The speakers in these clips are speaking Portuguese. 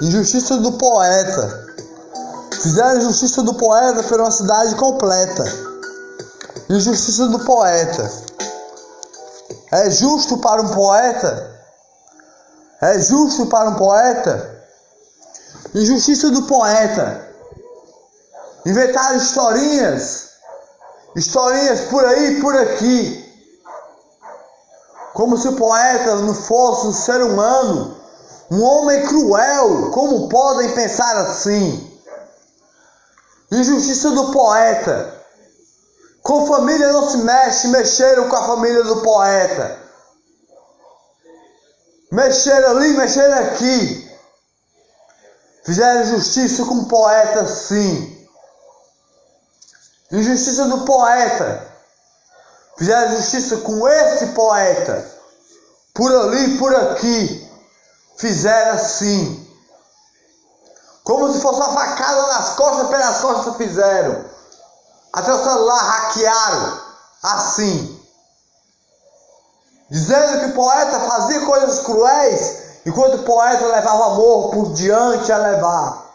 Injustiça do poeta. Fizeram injustiça do poeta por uma cidade completa. Injustiça do poeta. É justo para um poeta? É justo para um poeta? Injustiça do poeta. Inventaram historinhas. Historinhas por aí, por aqui. Como se o poeta não fosse um ser humano. Um homem cruel. Como podem pensar assim? Injustiça do poeta. Com família não se mexe, mexeram com a família do poeta. Mexeram ali, mexeram aqui. Fizeram justiça com o poeta, sim. Injustiça do poeta. Fizeram justiça com esse poeta. Por ali, por aqui. Fizeram assim. Como se fosse uma facada nas costas, pelas costas fizeram. Até o celular hackearam. Assim. Dizendo que o poeta fazia coisas cruéis, enquanto o poeta levava amor por diante a levar.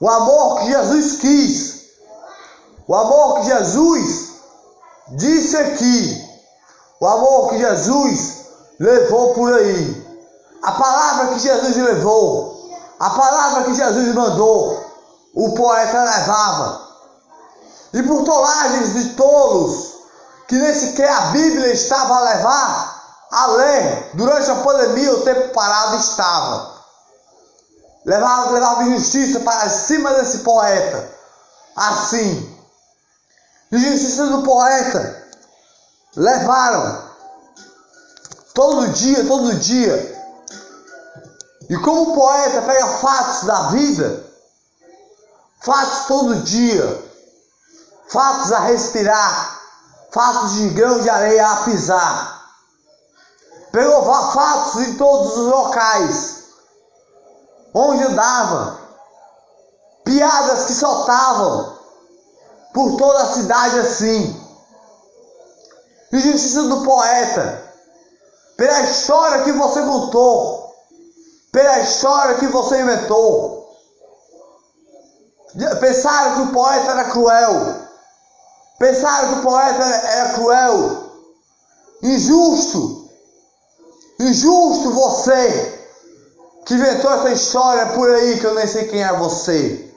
O amor que Jesus quis. O amor que Jesus disse aqui. O amor que Jesus levou por aí. A palavra que Jesus levou. A palavra que Jesus mandou. O poeta levava. E por tolagens de tolos que nem sequer a Bíblia estava a levar a ler. Durante a pandemia, o tempo parado estava. Levava, levava injustiça para cima desse poeta. Assim. Injustiça do poeta. Levaram. Todo dia, todo dia. E como o poeta pega fatos da vida, fatos todo dia, fatos a respirar, fatos de grão de areia a pisar. Pegou fatos em todos os locais onde andava, piadas que soltavam por toda a cidade assim. Injustiça do poeta, pela história que você contou, pela história que você inventou. Pensaram que o poeta era cruel. Pensaram que o poeta era cruel, injusto, injusto você que inventou essa história por aí que eu nem sei quem é você.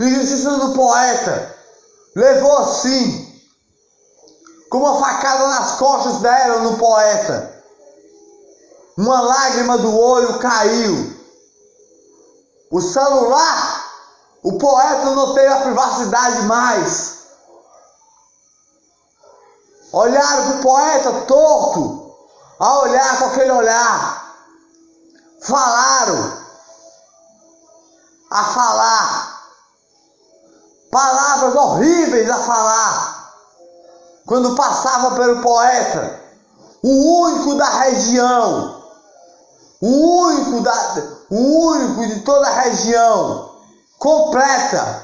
Injustiça do poeta levou assim, com uma facada nas costas dela no poeta. Uma lágrima do olho caiu. O celular, o poeta não teve a privacidade mais. Olharam para o poeta torto, a olhar com aquele olhar. Falaram, a falar. Palavras horríveis a falar. Quando passava pelo poeta, o único da região, o único, da, o único de toda a região, completa,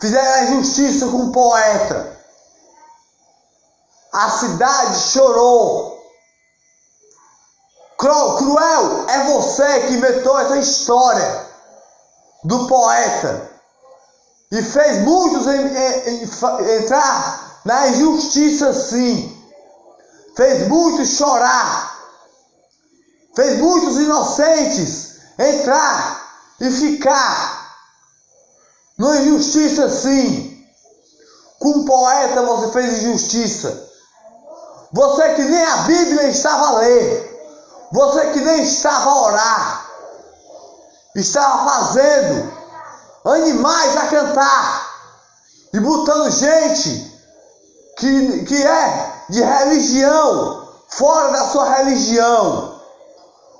fizeram a injustiça com o poeta. A cidade chorou. Cruel é você que inventou essa história do poeta e fez muitos em, em, em, entrar na injustiça sim. Fez muitos chorar. Fez muitos inocentes entrar e ficar na injustiça sim. Com um poeta você fez injustiça. Você que nem a Bíblia estava a ler, você que nem estava a orar, estava fazendo animais a cantar e botando gente que, que é de religião fora da sua religião.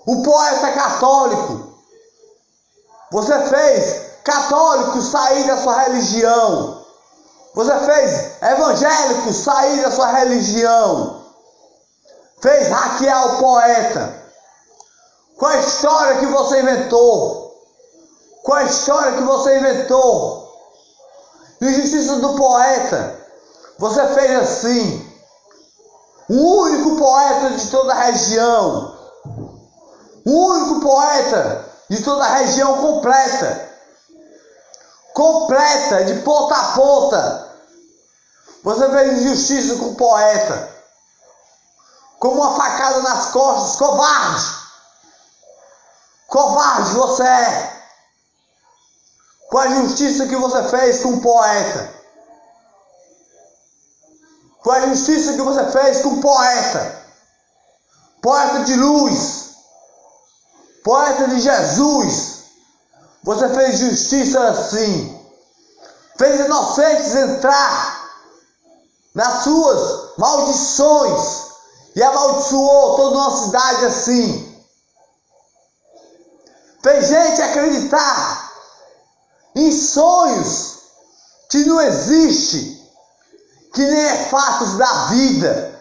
O poeta católico, você fez católico sair da sua religião. Você fez evangélico sair da sua religião fez hackear o poeta? Qual a história que você inventou? Qual a história que você inventou? Injustiça do poeta. Você fez assim. O único poeta de toda a região. O único poeta de toda a região completa. Completa, de ponta a ponta. Você fez injustiça com o poeta. Como uma facada nas costas, covarde. Covarde você é. Com a justiça que você fez com o poeta. Com a justiça que você fez com o poeta. Poeta de luz. Poeta de Jesus. Você fez justiça assim. Fez inocentes entrar nas suas maldições e amaldiçoou toda uma cidade assim. Fez gente acreditar em sonhos que não existe, que nem é fatos da vida,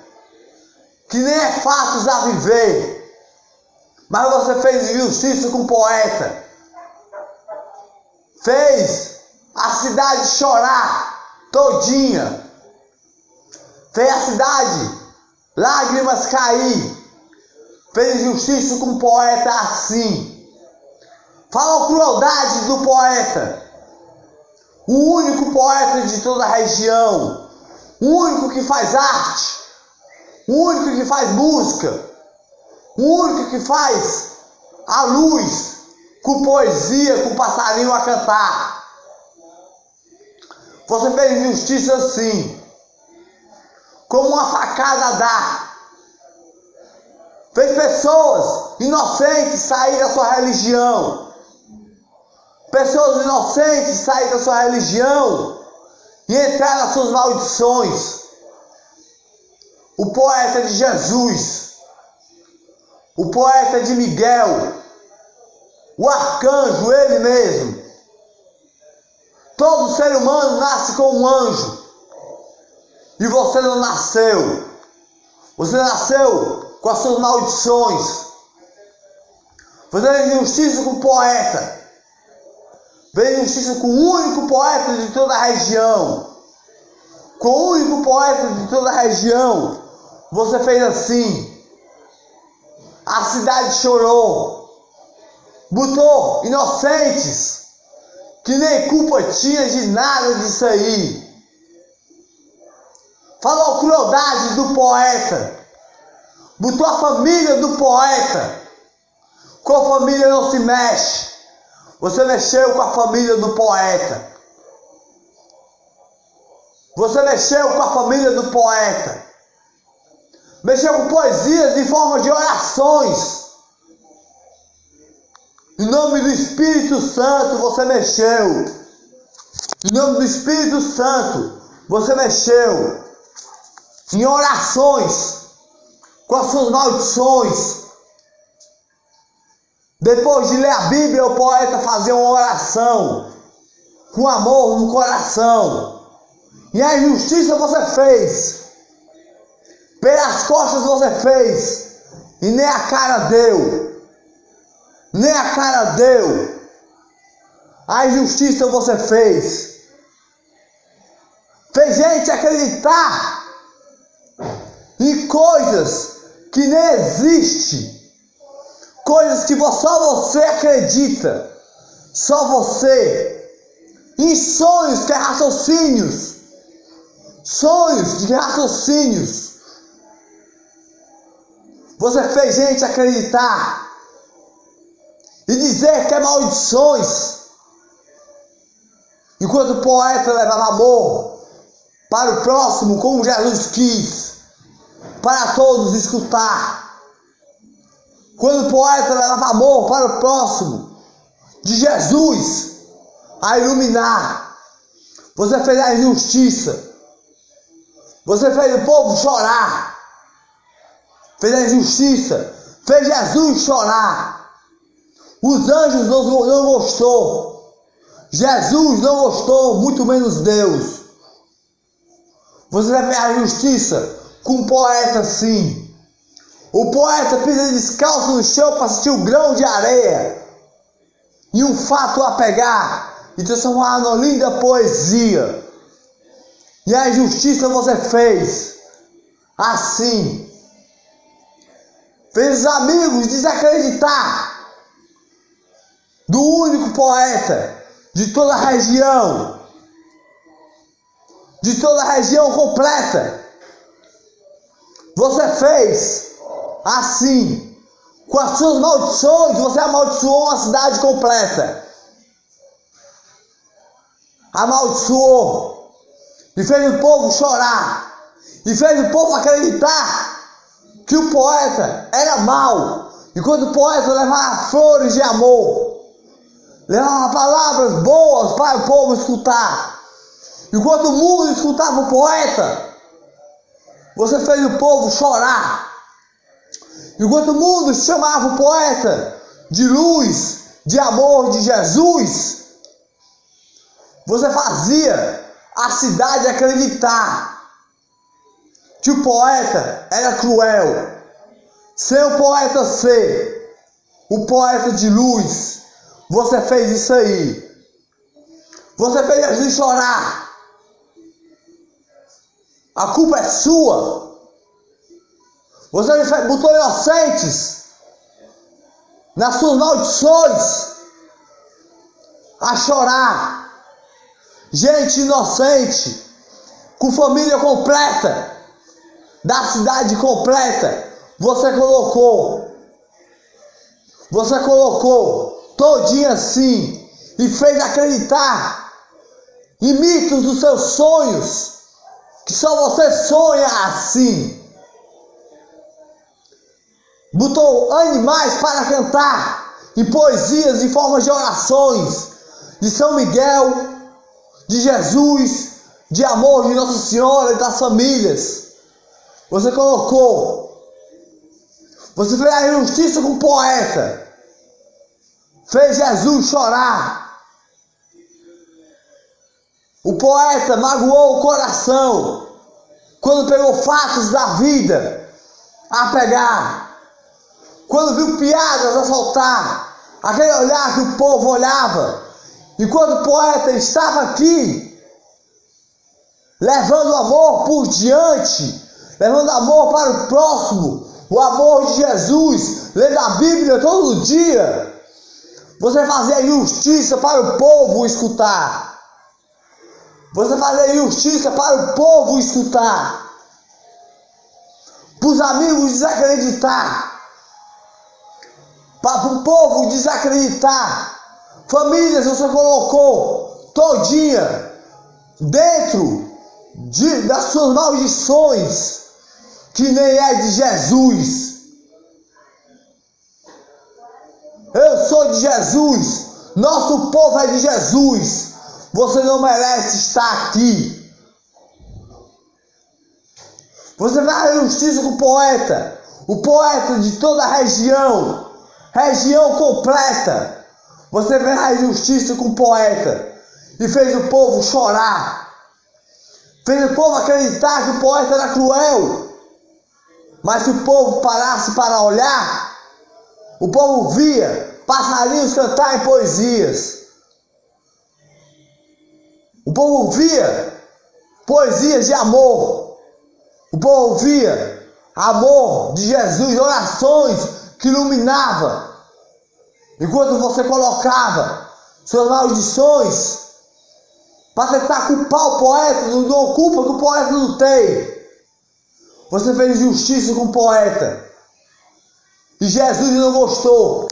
que nem é fatos a viver. Mas você fez justiça com o poeta. Fez a cidade chorar todinha. Fez a cidade lágrimas cair. Fez justiça com o poeta assim. Falou crueldade do poeta. O único poeta de toda a região. O único que faz arte. O único que faz música. O único que faz a luz com poesia, com passarinho a cantar. Você fez justiça assim como uma facada dá. Fez pessoas inocentes sair da sua religião. Pessoas inocentes sair da sua religião e entrar nas suas maldições. O poeta de Jesus, o poeta de Miguel, o arcanjo, ele mesmo. Todo ser humano nasce com um anjo. E você não nasceu. Você nasceu com as suas maldições. Fazendo injustiça com o poeta. Fez injustiça com o único poeta de toda a região. Com o único poeta de toda a região. Você fez assim. A cidade chorou. Botou inocentes. Que nem culpa tinha de nada disso aí. Falou crueldade do poeta. Botou a família do poeta. Com a família não se mexe. Você mexeu com a família do poeta. Você mexeu com a família do poeta. Mexeu com poesias em forma de orações. Em nome do Espírito Santo você mexeu. Em nome do Espírito Santo você mexeu em orações, com as suas maldições. Depois de ler a Bíblia, o poeta fazia uma oração, com amor no coração. E a injustiça você fez, pelas costas você fez, e nem a cara deu, nem a cara deu. A injustiça você fez. Fez gente acreditar e coisas que nem existe, coisas que só você acredita, só você, em sonhos que é raciocínios, sonhos de raciocínios. Você fez gente acreditar e dizer que é maldições, enquanto o poeta levava amor para o próximo como Jesus quis para todos escutar. Quando o poeta leva amor para o próximo, de Jesus a iluminar, você fez a injustiça, você fez o povo chorar, fez a injustiça, fez Jesus chorar. Os anjos não, não gostou, Jesus não gostou, muito menos Deus. Você fez a justiça, com um poeta assim. O poeta pisa descalço no chão para assistir o grão de areia e um fato a pegar e transformar numa linda poesia. E a injustiça você fez assim. Fez os amigos desacreditar do único poeta de toda a região, de toda a região completa. Você fez assim, com as suas maldições, você amaldiçoou uma cidade completa. Amaldiçoou e fez o povo chorar, e fez o povo acreditar que o poeta era mau, enquanto o poeta levava flores de amor, levava palavras boas para o povo escutar. Enquanto o mundo escutava o poeta, você fez o povo chorar. Enquanto o mundo chamava o poeta de luz, de amor de Jesus, você fazia a cidade acreditar que o poeta era cruel. Sem o poeta ser o poeta de luz, você fez isso aí. Você fez Jesus chorar. A culpa é sua. Você botou inocentes nas suas maldições a chorar. Gente inocente, com família completa, da cidade completa, você colocou. Você colocou todinha assim e fez acreditar em mitos dos seus sonhos, que só você sonha assim. Botou animais para cantar em poesias, em formas de orações de São Miguel, de Jesus, de amor de Nossa Senhora e das famílias. Você colocou. Você fez a injustiça com o poeta. Fez Jesus chorar. O poeta magoou o coração quando pegou fatos da vida a pegar. Quando viu piadas a soltar. Aquele olhar que o povo olhava. Enquanto o poeta estava aqui, levando amor por diante levando amor para o próximo, o amor de Jesus, lendo a Bíblia todo dia. Você fazer justiça para o povo escutar. Você fazer justiça para o povo escutar. Para os amigos desacreditar. Para o povo desacreditar. Famílias você colocou todinha dentro de, das suas maldições que nem é de Jesus. Eu sou de Jesus. Nosso povo é de Jesus. Você não merece estar aqui. Você vai à justiça com o poeta. O poeta de toda a região. Região completa. Você vem à justiça com o poeta. E fez o povo chorar. Fez o povo acreditar que o poeta era cruel. Mas se o povo parasse para olhar, o povo via passarinhos cantar em poesias. O povo via poesias de amor. O povo via amor de Jesus, orações que iluminava. Enquanto você colocava suas maldições para tentar culpar o poeta, não culpa que o poeta não tem. Você fez justiça com o poeta. E Jesus não gostou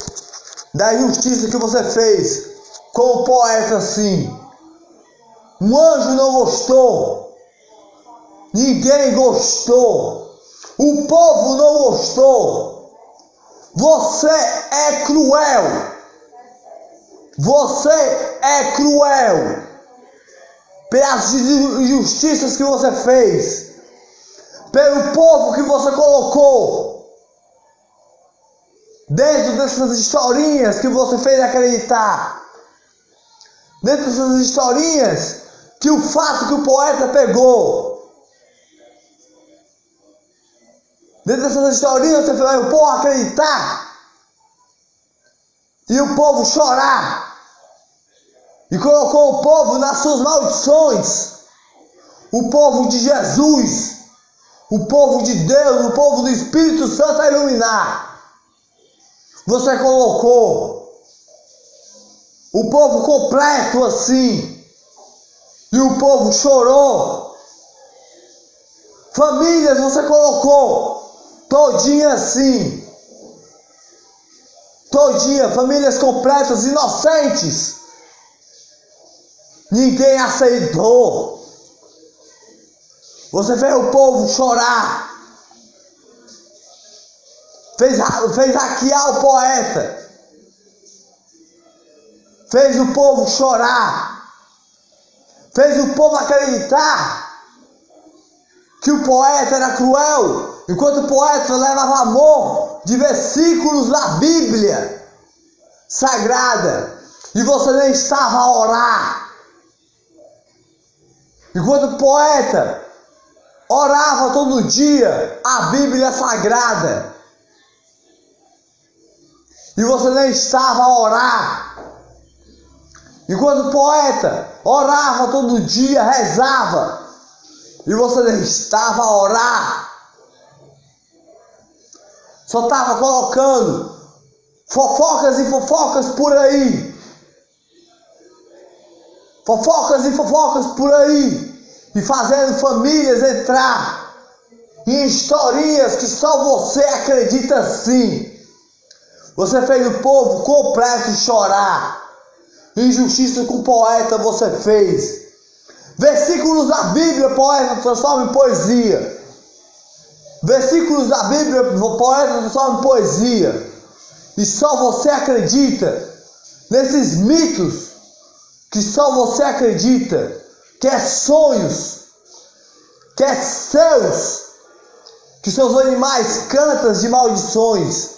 da justiça que você fez com o poeta assim. Um anjo não gostou. Ninguém gostou. O povo não gostou. Você é cruel. Você é cruel. Pelas injustiças que você fez pelo povo que você colocou. Dentro dessas historinhas que você fez acreditar. Dentro dessas historinhas que o fato que o poeta pegou. Dentro dessas historinhas você fez o povo acreditar. E o povo chorar. E colocou o povo nas suas maldições. O povo de Jesus o povo de Deus, o povo do Espírito Santo a iluminar. Você colocou O povo completo assim. E o povo chorou. Famílias você colocou todinha assim. Todinha, famílias completas, inocentes. Ninguém aceitou. Você fez o povo chorar. Fez, fez hackear o poeta. Fez o povo chorar. Fez o povo acreditar que o poeta era cruel, enquanto o poeta levava amor de versículos da Bíblia sagrada, e você nem estava a orar. Enquanto o poeta orava todo dia a Bíblia Sagrada. E você nem estava a orar. Enquanto o poeta orava todo dia, rezava. E você nem estava a orar. Só estava colocando fofocas e fofocas por aí. Fofocas e fofocas por aí e fazendo famílias entrar em historinhas que só você acredita sim. Você fez o povo completo chorar. Injustiça com poeta você fez. Versículos da Bíblia, poeta transforma em poesia. Versículos da Bíblia, poeta transforma em poesia. E só você acredita nesses mitos que só você acredita quer sonhos, quer seus, que seus animais cantas de maldições,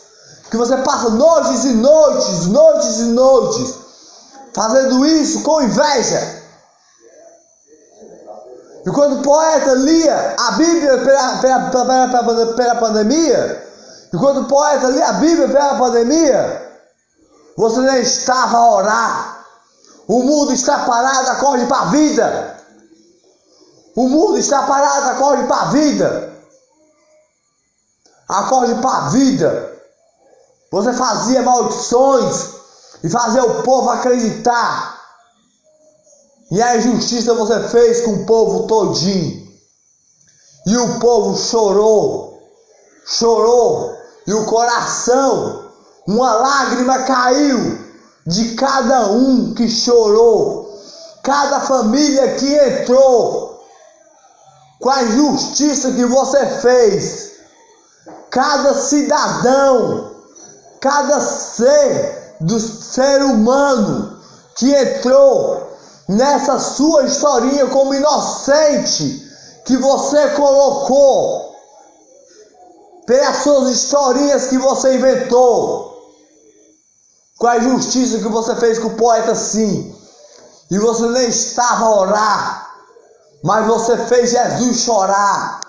que você passa noites e noites, noites e noites, fazendo isso com inveja. E quando o poeta lia a Bíblia pela, pela, pela, pela pandemia, e quando o poeta lia a Bíblia pela pandemia, você nem estava a orar. O mundo está parado, acorde para a vida. O mundo está parado, acorde para a vida. Acorde para a vida. Você fazia maldições e fazia o povo acreditar. E a injustiça você fez com o povo todinho. E o povo chorou, chorou, e o coração, uma lágrima caiu de cada um que chorou, cada família que entrou, com a injustiça que você fez, cada cidadão, cada ser do ser humano que entrou nessa sua historinha como inocente que você colocou pelas suas historinhas que você inventou com a justiça que você fez com o poeta sim. E você nem estava a orar, mas você fez Jesus chorar.